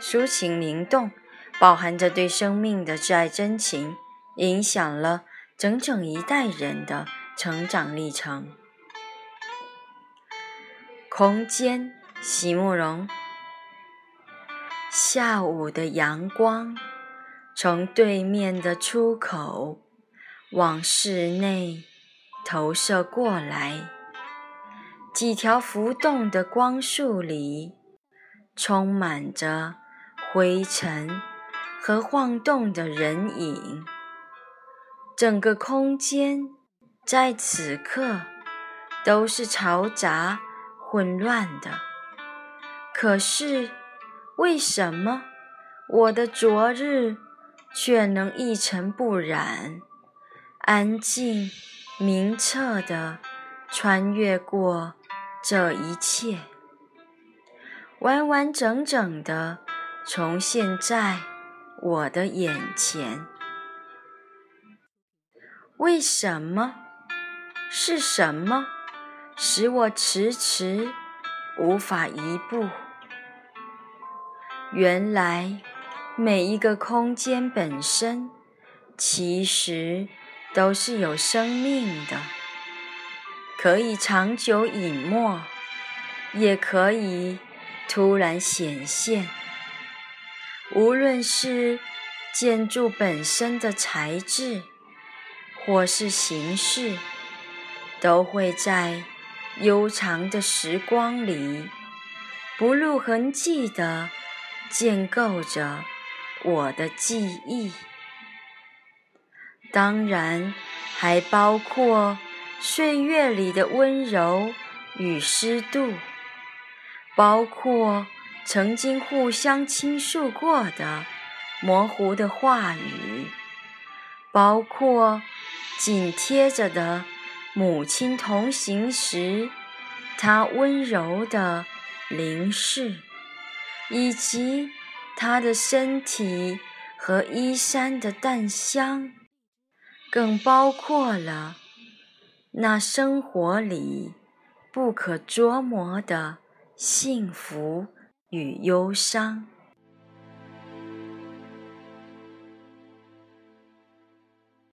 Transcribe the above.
抒情灵动，饱含着对生命的挚爱真情，影响了整整一代人的成长历程。空间，席慕容。下午的阳光从对面的出口往室内投射过来，几条浮动的光束里充满着。灰尘和晃动的人影，整个空间在此刻都是嘈杂、混乱的。可是，为什么我的昨日却能一尘不染、安静、明澈地穿越过这一切，完完整整的？重现在我的眼前，为什么？是什么使我迟迟无法移步？原来，每一个空间本身其实都是有生命的，可以长久隐没，也可以突然显现。无论是建筑本身的材质，或是形式，都会在悠长的时光里不露痕迹地建构着我的记忆。当然，还包括岁月里的温柔与湿度，包括。曾经互相倾诉过的模糊的话语，包括紧贴着的母亲同行时，她温柔的凝视，以及她的身体和衣衫的淡香，更包括了那生活里不可捉摸的幸福。与忧伤。